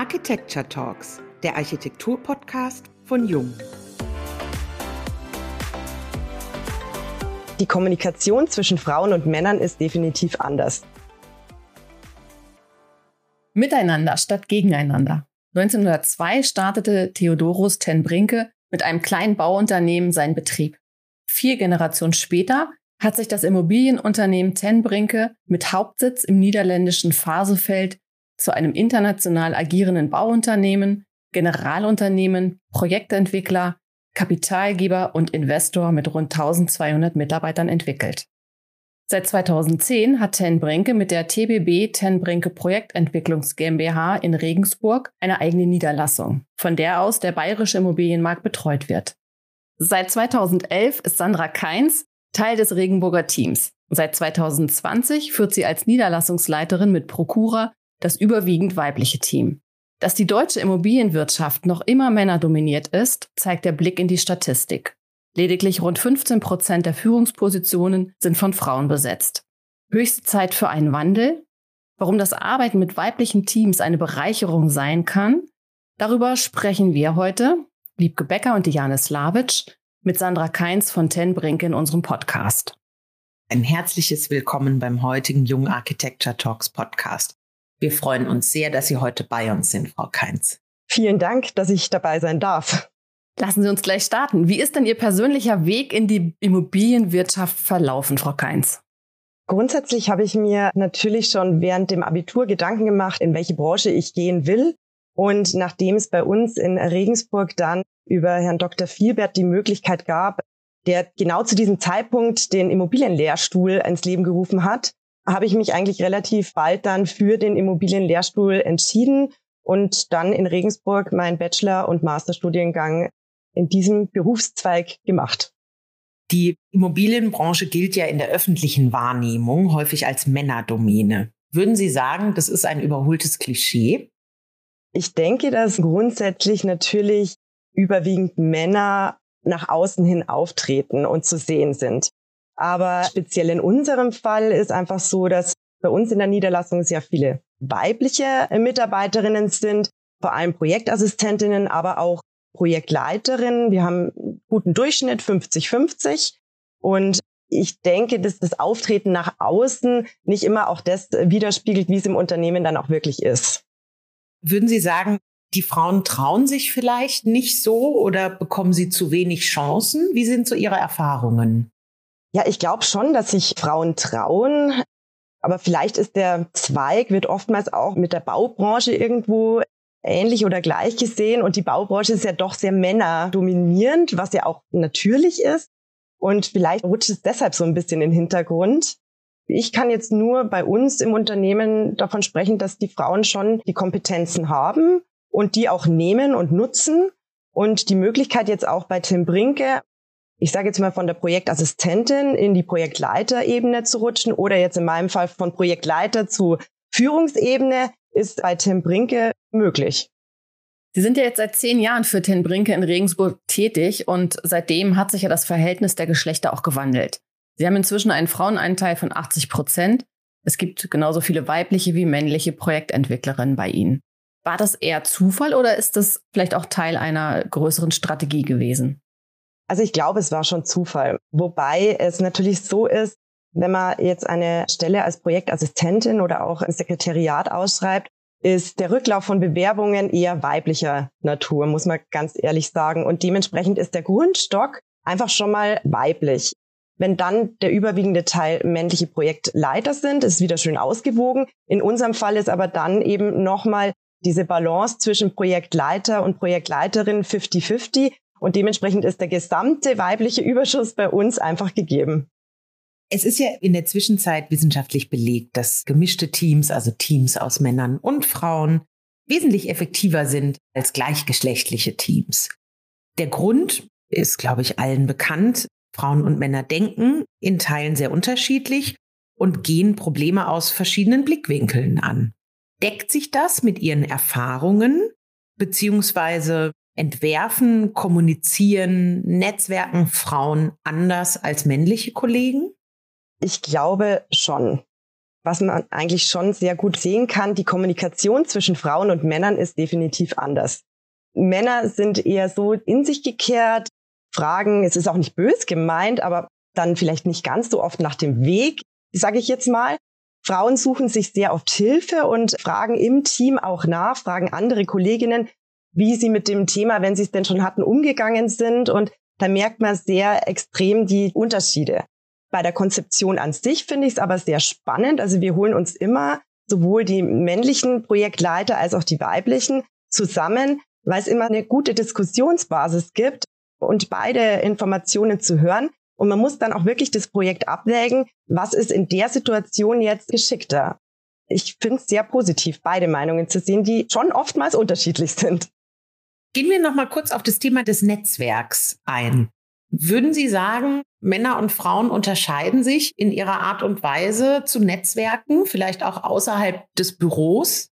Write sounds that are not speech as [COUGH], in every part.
Architecture Talks, der Architektur-Podcast von Jung. Die Kommunikation zwischen Frauen und Männern ist definitiv anders. Miteinander statt gegeneinander. 1902 startete Theodorus ten Brinke mit einem kleinen Bauunternehmen seinen Betrieb. Vier Generationen später hat sich das Immobilienunternehmen ten Brinke mit Hauptsitz im niederländischen Fasefeld zu einem international agierenden Bauunternehmen, Generalunternehmen, Projektentwickler, Kapitalgeber und Investor mit rund 1200 Mitarbeitern entwickelt. Seit 2010 hat Ten Brinke mit der TBB Ten Brinke Projektentwicklungs GmbH in Regensburg eine eigene Niederlassung, von der aus der bayerische Immobilienmarkt betreut wird. Seit 2011 ist Sandra Keins Teil des Regenburger Teams. Seit 2020 führt sie als Niederlassungsleiterin mit Prokura das überwiegend weibliche Team. Dass die deutsche Immobilienwirtschaft noch immer männerdominiert ist, zeigt der Blick in die Statistik. Lediglich rund 15 Prozent der Führungspositionen sind von Frauen besetzt. Höchste Zeit für einen Wandel? Warum das Arbeiten mit weiblichen Teams eine Bereicherung sein kann? Darüber sprechen wir heute, Liebke Becker und Diane Slavic, mit Sandra Keins von Ten Brink in unserem Podcast. Ein herzliches Willkommen beim heutigen Jung Architecture Talks Podcast. Wir freuen uns sehr, dass Sie heute bei uns sind, Frau Keins. Vielen Dank, dass ich dabei sein darf. Lassen Sie uns gleich starten. Wie ist denn Ihr persönlicher Weg in die Immobilienwirtschaft verlaufen, Frau Keins? Grundsätzlich habe ich mir natürlich schon während dem Abitur Gedanken gemacht, in welche Branche ich gehen will. Und nachdem es bei uns in Regensburg dann über Herrn Dr. Vielbert die Möglichkeit gab, der genau zu diesem Zeitpunkt den Immobilienlehrstuhl ins Leben gerufen hat, habe ich mich eigentlich relativ bald dann für den Immobilienlehrstuhl entschieden und dann in Regensburg meinen Bachelor- und Masterstudiengang in diesem Berufszweig gemacht. Die Immobilienbranche gilt ja in der öffentlichen Wahrnehmung häufig als Männerdomäne. Würden Sie sagen, das ist ein überholtes Klischee? Ich denke, dass grundsätzlich natürlich überwiegend Männer nach außen hin auftreten und zu sehen sind. Aber speziell in unserem Fall ist einfach so, dass bei uns in der Niederlassung sehr viele weibliche Mitarbeiterinnen sind, vor allem Projektassistentinnen, aber auch Projektleiterinnen. Wir haben einen guten Durchschnitt 50-50 und ich denke, dass das Auftreten nach außen nicht immer auch das widerspiegelt, wie es im Unternehmen dann auch wirklich ist. Würden Sie sagen, die Frauen trauen sich vielleicht nicht so oder bekommen sie zu wenig Chancen? Wie sind so Ihre Erfahrungen? Ja, ich glaube schon, dass sich Frauen trauen. Aber vielleicht ist der Zweig, wird oftmals auch mit der Baubranche irgendwo ähnlich oder gleich gesehen. Und die Baubranche ist ja doch sehr männerdominierend, was ja auch natürlich ist. Und vielleicht rutscht es deshalb so ein bisschen in den Hintergrund. Ich kann jetzt nur bei uns im Unternehmen davon sprechen, dass die Frauen schon die Kompetenzen haben und die auch nehmen und nutzen. Und die Möglichkeit jetzt auch bei Tim Brinke ich sage jetzt mal von der Projektassistentin in die Projektleiterebene zu rutschen oder jetzt in meinem Fall von Projektleiter zu Führungsebene ist bei Tim Brinke möglich. Sie sind ja jetzt seit zehn Jahren für Tim Brinke in Regensburg tätig und seitdem hat sich ja das Verhältnis der Geschlechter auch gewandelt. Sie haben inzwischen einen Frauenanteil von 80 Prozent. Es gibt genauso viele weibliche wie männliche Projektentwicklerinnen bei Ihnen. War das eher Zufall oder ist das vielleicht auch Teil einer größeren Strategie gewesen? Also ich glaube, es war schon Zufall. Wobei es natürlich so ist, wenn man jetzt eine Stelle als Projektassistentin oder auch im Sekretariat ausschreibt, ist der Rücklauf von Bewerbungen eher weiblicher Natur, muss man ganz ehrlich sagen. Und dementsprechend ist der Grundstock einfach schon mal weiblich. Wenn dann der überwiegende Teil männliche Projektleiter sind, ist es wieder schön ausgewogen. In unserem Fall ist aber dann eben nochmal diese Balance zwischen Projektleiter und Projektleiterin 50-50. Und dementsprechend ist der gesamte weibliche Überschuss bei uns einfach gegeben. Es ist ja in der Zwischenzeit wissenschaftlich belegt, dass gemischte Teams, also Teams aus Männern und Frauen, wesentlich effektiver sind als gleichgeschlechtliche Teams. Der Grund ist, glaube ich, allen bekannt. Frauen und Männer denken in Teilen sehr unterschiedlich und gehen Probleme aus verschiedenen Blickwinkeln an. Deckt sich das mit Ihren Erfahrungen? Beziehungsweise entwerfen, kommunizieren, netzwerken Frauen anders als männliche Kollegen? Ich glaube schon. was man eigentlich schon sehr gut sehen kann, die Kommunikation zwischen Frauen und Männern ist definitiv anders. Männer sind eher so in sich gekehrt, fragen, es ist auch nicht bös gemeint, aber dann vielleicht nicht ganz so oft nach dem Weg, sage ich jetzt mal. Frauen suchen sich sehr oft Hilfe und fragen im Team auch nach, fragen andere Kolleginnen, wie sie mit dem Thema, wenn sie es denn schon hatten, umgegangen sind. Und da merkt man sehr extrem die Unterschiede. Bei der Konzeption an sich finde ich es aber sehr spannend. Also wir holen uns immer sowohl die männlichen Projektleiter als auch die weiblichen zusammen, weil es immer eine gute Diskussionsbasis gibt und beide Informationen zu hören. Und man muss dann auch wirklich das Projekt abwägen, was ist in der Situation jetzt geschickter. Ich finde es sehr positiv, beide Meinungen zu sehen, die schon oftmals unterschiedlich sind. Gehen wir noch mal kurz auf das Thema des Netzwerks ein. Würden Sie sagen, Männer und Frauen unterscheiden sich in ihrer Art und Weise zu Netzwerken, vielleicht auch außerhalb des Büros?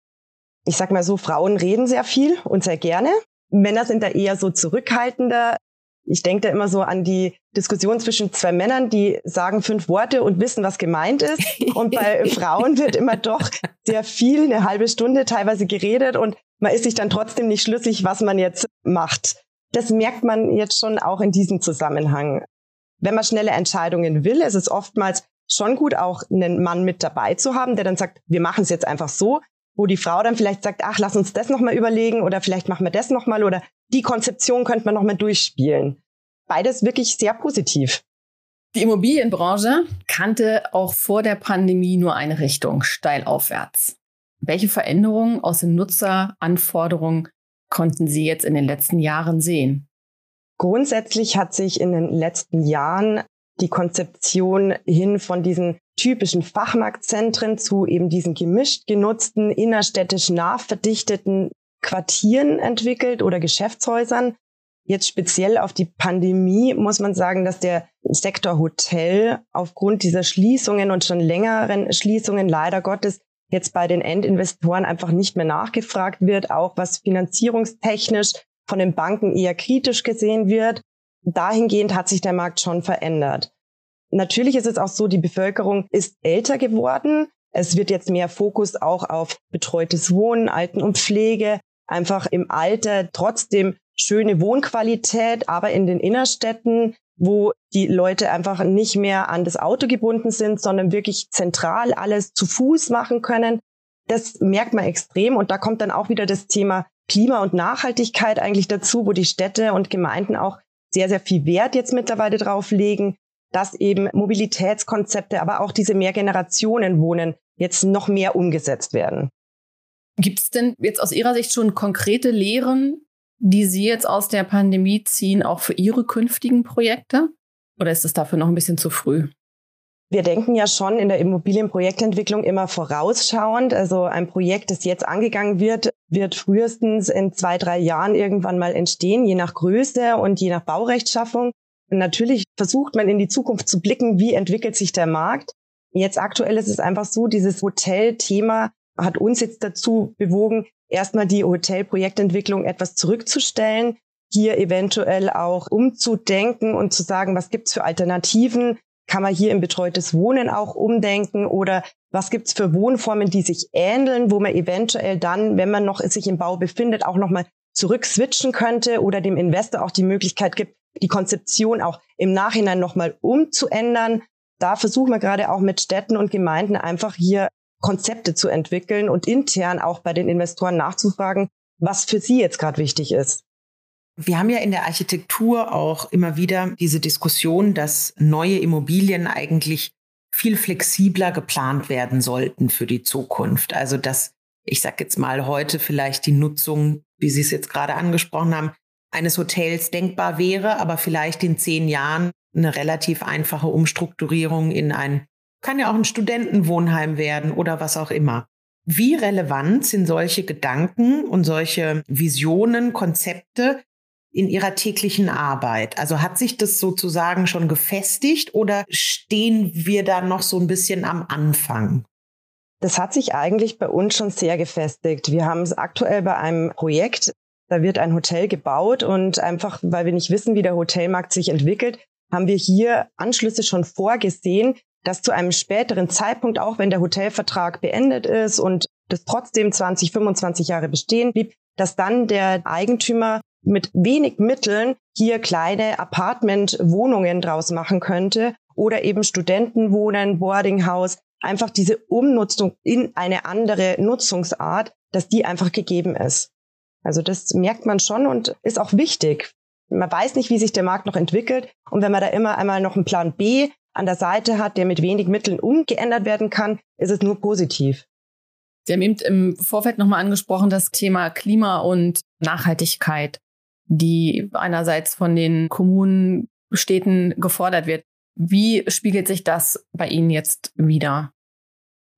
Ich sag mal so, Frauen reden sehr viel und sehr gerne. Männer sind da eher so zurückhaltender. Ich denke da immer so an die Diskussion zwischen zwei Männern, die sagen fünf Worte und wissen, was gemeint ist. Und bei [LAUGHS] Frauen wird immer doch sehr viel, eine halbe Stunde teilweise geredet und man ist sich dann trotzdem nicht schlüssig, was man jetzt macht. Das merkt man jetzt schon auch in diesem Zusammenhang. Wenn man schnelle Entscheidungen will, ist es oftmals schon gut, auch einen Mann mit dabei zu haben, der dann sagt, wir machen es jetzt einfach so, wo die Frau dann vielleicht sagt, ach, lass uns das nochmal überlegen oder vielleicht machen wir das nochmal oder die Konzeption könnte man nochmal durchspielen. Beides wirklich sehr positiv. Die Immobilienbranche kannte auch vor der Pandemie nur eine Richtung, steil aufwärts. Welche Veränderungen aus den Nutzeranforderungen konnten Sie jetzt in den letzten Jahren sehen? Grundsätzlich hat sich in den letzten Jahren die Konzeption hin von diesen typischen Fachmarktzentren zu eben diesen gemischt genutzten, innerstädtisch nachverdichteten Quartieren entwickelt oder Geschäftshäusern. Jetzt speziell auf die Pandemie muss man sagen, dass der Sektor Hotel aufgrund dieser Schließungen und schon längeren Schließungen leider Gottes jetzt bei den Endinvestoren einfach nicht mehr nachgefragt wird, auch was finanzierungstechnisch von den Banken eher kritisch gesehen wird. Dahingehend hat sich der Markt schon verändert. Natürlich ist es auch so, die Bevölkerung ist älter geworden. Es wird jetzt mehr Fokus auch auf betreutes Wohnen, Alten- und Pflege, einfach im Alter trotzdem schöne Wohnqualität, aber in den Innerstädten, wo die Leute einfach nicht mehr an das Auto gebunden sind, sondern wirklich zentral alles zu Fuß machen können. Das merkt man extrem und da kommt dann auch wieder das Thema Klima und Nachhaltigkeit eigentlich dazu, wo die Städte und Gemeinden auch sehr, sehr viel Wert jetzt mittlerweile drauf legen, dass eben Mobilitätskonzepte, aber auch diese Mehrgenerationenwohnen jetzt noch mehr umgesetzt werden. Gibt es denn jetzt aus Ihrer Sicht schon konkrete Lehren, die Sie jetzt aus der Pandemie ziehen, auch für Ihre künftigen Projekte? Oder ist es dafür noch ein bisschen zu früh? Wir denken ja schon in der Immobilienprojektentwicklung immer vorausschauend. Also ein Projekt, das jetzt angegangen wird, wird frühestens in zwei, drei Jahren irgendwann mal entstehen, je nach Größe und je nach Baurechtschaffung. Natürlich versucht man in die Zukunft zu blicken, wie entwickelt sich der Markt. Jetzt aktuell ist es einfach so, dieses Hotelthema hat uns jetzt dazu bewogen, erstmal die Hotelprojektentwicklung etwas zurückzustellen, hier eventuell auch umzudenken und zu sagen, was gibt's für Alternativen? Kann man hier im betreutes Wohnen auch umdenken oder was gibt's für Wohnformen, die sich ähneln, wo man eventuell dann, wenn man noch sich im Bau befindet, auch nochmal zurück switchen könnte oder dem Investor auch die Möglichkeit gibt, die Konzeption auch im Nachhinein nochmal umzuändern. Da versuchen wir gerade auch mit Städten und Gemeinden einfach hier Konzepte zu entwickeln und intern auch bei den Investoren nachzufragen, was für sie jetzt gerade wichtig ist. Wir haben ja in der Architektur auch immer wieder diese Diskussion, dass neue Immobilien eigentlich viel flexibler geplant werden sollten für die Zukunft. Also dass, ich sage jetzt mal, heute vielleicht die Nutzung, wie Sie es jetzt gerade angesprochen haben, eines Hotels denkbar wäre, aber vielleicht in zehn Jahren eine relativ einfache Umstrukturierung in ein kann ja auch ein Studentenwohnheim werden oder was auch immer. Wie relevant sind solche Gedanken und solche Visionen, Konzepte in Ihrer täglichen Arbeit? Also hat sich das sozusagen schon gefestigt oder stehen wir da noch so ein bisschen am Anfang? Das hat sich eigentlich bei uns schon sehr gefestigt. Wir haben es aktuell bei einem Projekt, da wird ein Hotel gebaut und einfach, weil wir nicht wissen, wie der Hotelmarkt sich entwickelt, haben wir hier Anschlüsse schon vorgesehen, dass zu einem späteren Zeitpunkt, auch wenn der Hotelvertrag beendet ist und das trotzdem 20, 25 Jahre bestehen blieb, dass dann der Eigentümer mit wenig Mitteln hier kleine Apartmentwohnungen draus machen könnte oder eben Studentenwohnen, Boardinghaus, einfach diese Umnutzung in eine andere Nutzungsart, dass die einfach gegeben ist. Also das merkt man schon und ist auch wichtig. Man weiß nicht, wie sich der Markt noch entwickelt. Und wenn man da immer einmal noch einen Plan B an der Seite hat, der mit wenig Mitteln umgeändert werden kann, ist es nur positiv. Sie haben eben im Vorfeld nochmal angesprochen, das Thema Klima und Nachhaltigkeit, die einerseits von den Kommunen, Städten gefordert wird. Wie spiegelt sich das bei Ihnen jetzt wieder?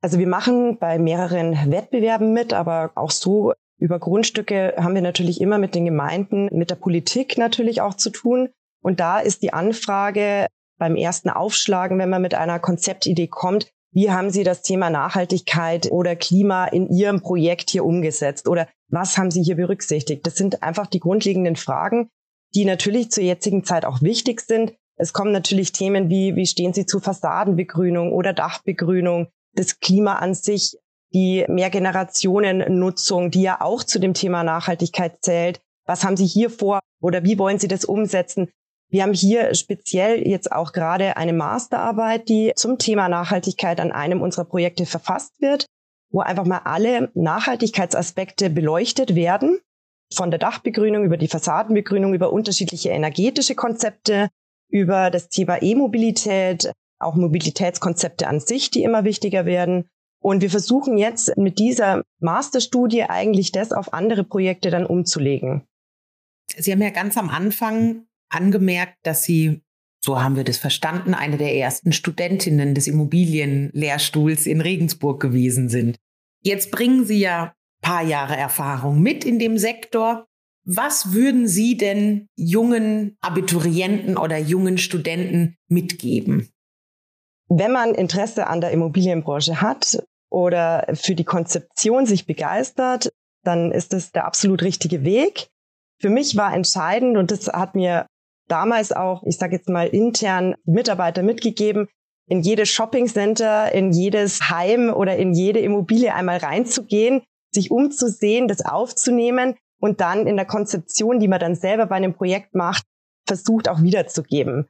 Also wir machen bei mehreren Wettbewerben mit, aber auch so über Grundstücke haben wir natürlich immer mit den Gemeinden, mit der Politik natürlich auch zu tun. Und da ist die Anfrage beim ersten Aufschlagen, wenn man mit einer Konzeptidee kommt, wie haben Sie das Thema Nachhaltigkeit oder Klima in Ihrem Projekt hier umgesetzt? Oder was haben Sie hier berücksichtigt? Das sind einfach die grundlegenden Fragen, die natürlich zur jetzigen Zeit auch wichtig sind. Es kommen natürlich Themen wie, wie stehen Sie zu Fassadenbegrünung oder Dachbegrünung, das Klima an sich, die Mehrgenerationennutzung, die ja auch zu dem Thema Nachhaltigkeit zählt. Was haben Sie hier vor oder wie wollen Sie das umsetzen? Wir haben hier speziell jetzt auch gerade eine Masterarbeit, die zum Thema Nachhaltigkeit an einem unserer Projekte verfasst wird, wo einfach mal alle Nachhaltigkeitsaspekte beleuchtet werden. Von der Dachbegrünung über die Fassadenbegrünung, über unterschiedliche energetische Konzepte, über das Thema E-Mobilität, auch Mobilitätskonzepte an sich, die immer wichtiger werden. Und wir versuchen jetzt mit dieser Masterstudie eigentlich das auf andere Projekte dann umzulegen. Sie haben ja ganz am Anfang angemerkt, dass Sie, so haben wir das verstanden, eine der ersten Studentinnen des Immobilienlehrstuhls in Regensburg gewesen sind. Jetzt bringen Sie ja ein paar Jahre Erfahrung mit in dem Sektor. Was würden Sie denn jungen Abiturienten oder jungen Studenten mitgeben? Wenn man Interesse an der Immobilienbranche hat oder für die Konzeption sich begeistert, dann ist es der absolut richtige Weg. Für mich war entscheidend und das hat mir damals auch, ich sage jetzt mal intern Mitarbeiter mitgegeben, in jedes Shoppingcenter, in jedes Heim oder in jede Immobilie einmal reinzugehen, sich umzusehen, das aufzunehmen und dann in der Konzeption, die man dann selber bei einem Projekt macht, versucht auch wiederzugeben.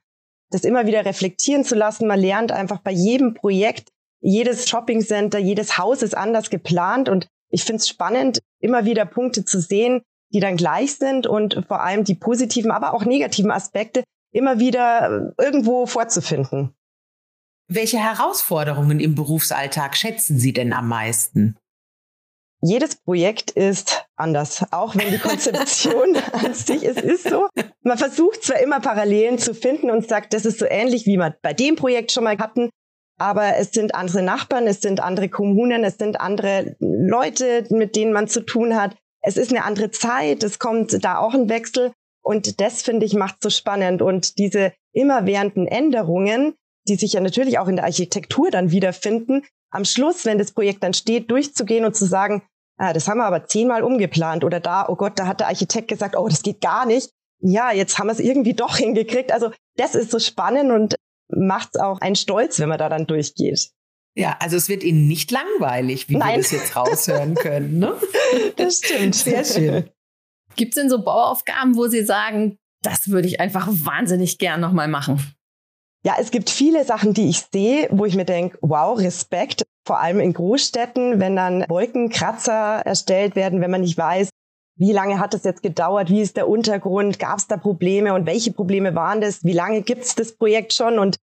Das immer wieder reflektieren zu lassen. Man lernt einfach bei jedem Projekt, jedes Shoppingcenter, jedes Haus ist anders geplant und ich finde es spannend, immer wieder Punkte zu sehen, die dann gleich sind und vor allem die positiven, aber auch negativen Aspekte immer wieder äh, irgendwo vorzufinden. Welche Herausforderungen im Berufsalltag schätzen Sie denn am meisten? Jedes Projekt ist anders, auch wenn die Konzeption [LAUGHS] an sich, es ist so. Man versucht zwar immer Parallelen zu finden und sagt, das ist so ähnlich, wie wir bei dem Projekt schon mal hatten, aber es sind andere Nachbarn, es sind andere Kommunen, es sind andere Leute, mit denen man zu tun hat es ist eine andere Zeit, es kommt da auch ein Wechsel. Und das, finde ich, macht so spannend. Und diese immerwährenden Änderungen, die sich ja natürlich auch in der Architektur dann wiederfinden, am Schluss, wenn das Projekt dann steht, durchzugehen und zu sagen, ah, das haben wir aber zehnmal umgeplant oder da, oh Gott, da hat der Architekt gesagt, oh, das geht gar nicht. Ja, jetzt haben wir es irgendwie doch hingekriegt. Also das ist so spannend und macht auch einen Stolz, wenn man da dann durchgeht. Ja, also es wird Ihnen nicht langweilig, wie Nein. wir das jetzt raushören [LAUGHS] können. Ne? Das stimmt. Sehr schön. Gibt es denn so Bauaufgaben, wo Sie sagen, das würde ich einfach wahnsinnig gern nochmal machen? Ja, es gibt viele Sachen, die ich sehe, wo ich mir denke, wow, Respekt. Vor allem in Großstädten, wenn dann Wolkenkratzer erstellt werden, wenn man nicht weiß, wie lange hat es jetzt gedauert, wie ist der Untergrund, gab es da Probleme und welche Probleme waren das, wie lange gibt es das Projekt schon und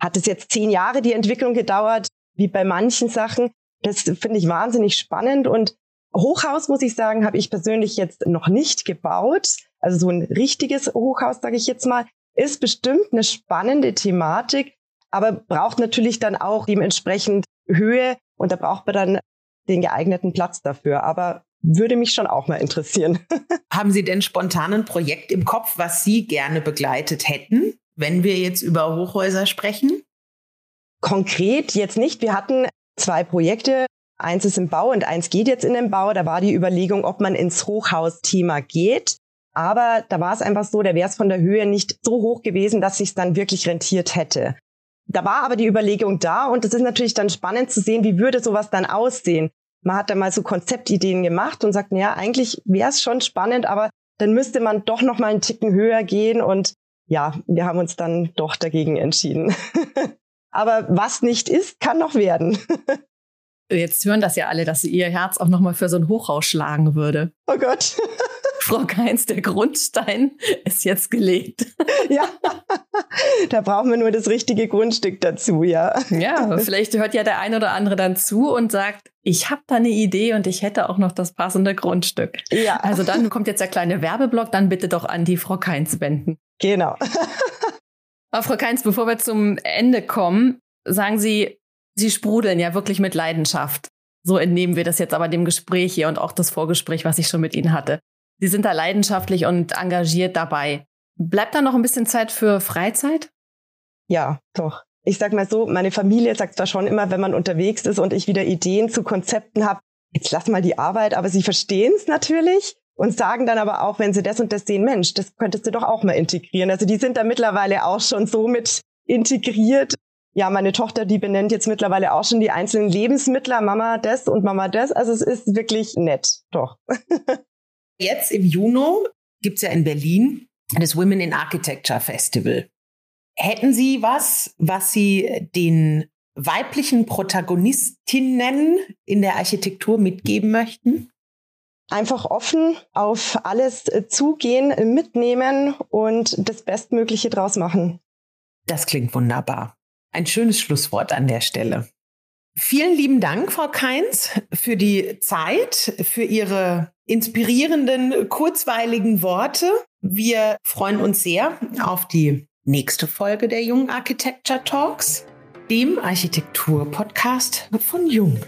hat es jetzt zehn Jahre die Entwicklung gedauert? wie bei manchen Sachen. Das finde ich wahnsinnig spannend und Hochhaus, muss ich sagen, habe ich persönlich jetzt noch nicht gebaut. Also so ein richtiges Hochhaus, sage ich jetzt mal, ist bestimmt eine spannende Thematik, aber braucht natürlich dann auch dementsprechend Höhe und da braucht man dann den geeigneten Platz dafür. Aber würde mich schon auch mal interessieren. [LAUGHS] Haben Sie denn spontan ein Projekt im Kopf, was Sie gerne begleitet hätten, wenn wir jetzt über Hochhäuser sprechen? Konkret jetzt nicht. Wir hatten zwei Projekte. Eins ist im Bau und eins geht jetzt in den Bau. Da war die Überlegung, ob man ins Hochhausthema geht. Aber da war es einfach so, da wäre es von der Höhe nicht so hoch gewesen, dass sich dann wirklich rentiert hätte. da war aber die Überlegung da und es ist natürlich dann spannend zu sehen, wie würde sowas dann aussehen. Man hat da mal so Konzeptideen gemacht und sagt, naja, eigentlich wäre es schon spannend, aber dann müsste man doch noch mal einen Ticken höher gehen und ja, wir haben uns dann doch dagegen entschieden. [LAUGHS] aber was nicht ist, kann noch werden. [LAUGHS] Jetzt hören das ja alle, dass ihr Herz auch noch mal für so ein Hochhaus schlagen würde. Oh Gott. [LAUGHS] Frau Keins, der Grundstein ist jetzt gelegt. [LAUGHS] Ja, da brauchen wir nur das richtige Grundstück dazu, ja. Ja, vielleicht hört ja der ein oder andere dann zu und sagt, ich habe da eine Idee und ich hätte auch noch das passende Grundstück. Ja. Also dann kommt jetzt der kleine Werbeblock, dann bitte doch an die Frau Keins wenden. Genau. Aber Frau Keins, bevor wir zum Ende kommen, sagen Sie, Sie sprudeln ja wirklich mit Leidenschaft. So entnehmen wir das jetzt aber dem Gespräch hier und auch das Vorgespräch, was ich schon mit Ihnen hatte. Sie sind da leidenschaftlich und engagiert dabei. Bleibt da noch ein bisschen Zeit für Freizeit? Ja, doch. Ich sag mal so, meine Familie sagt zwar schon immer, wenn man unterwegs ist und ich wieder Ideen zu Konzepten habe, jetzt lass mal die Arbeit, aber sie verstehen es natürlich und sagen dann aber auch, wenn sie das und das sehen, Mensch, das könntest du doch auch mal integrieren. Also die sind da mittlerweile auch schon so mit integriert. Ja, meine Tochter, die benennt jetzt mittlerweile auch schon die einzelnen Lebensmittel, Mama das und Mama das. Also es ist wirklich nett, doch. [LAUGHS] Jetzt im Juni gibt es ja in Berlin das Women in Architecture Festival. Hätten Sie was, was Sie den weiblichen Protagonistinnen in der Architektur mitgeben möchten? Einfach offen auf alles äh, zugehen, mitnehmen und das Bestmögliche draus machen. Das klingt wunderbar. Ein schönes Schlusswort an der Stelle. Vielen lieben Dank, Frau Keins, für die Zeit, für Ihre inspirierenden, kurzweiligen Worte. Wir freuen uns sehr auf die nächste Folge der Jung Architecture Talks, dem Architektur-Podcast von Jung.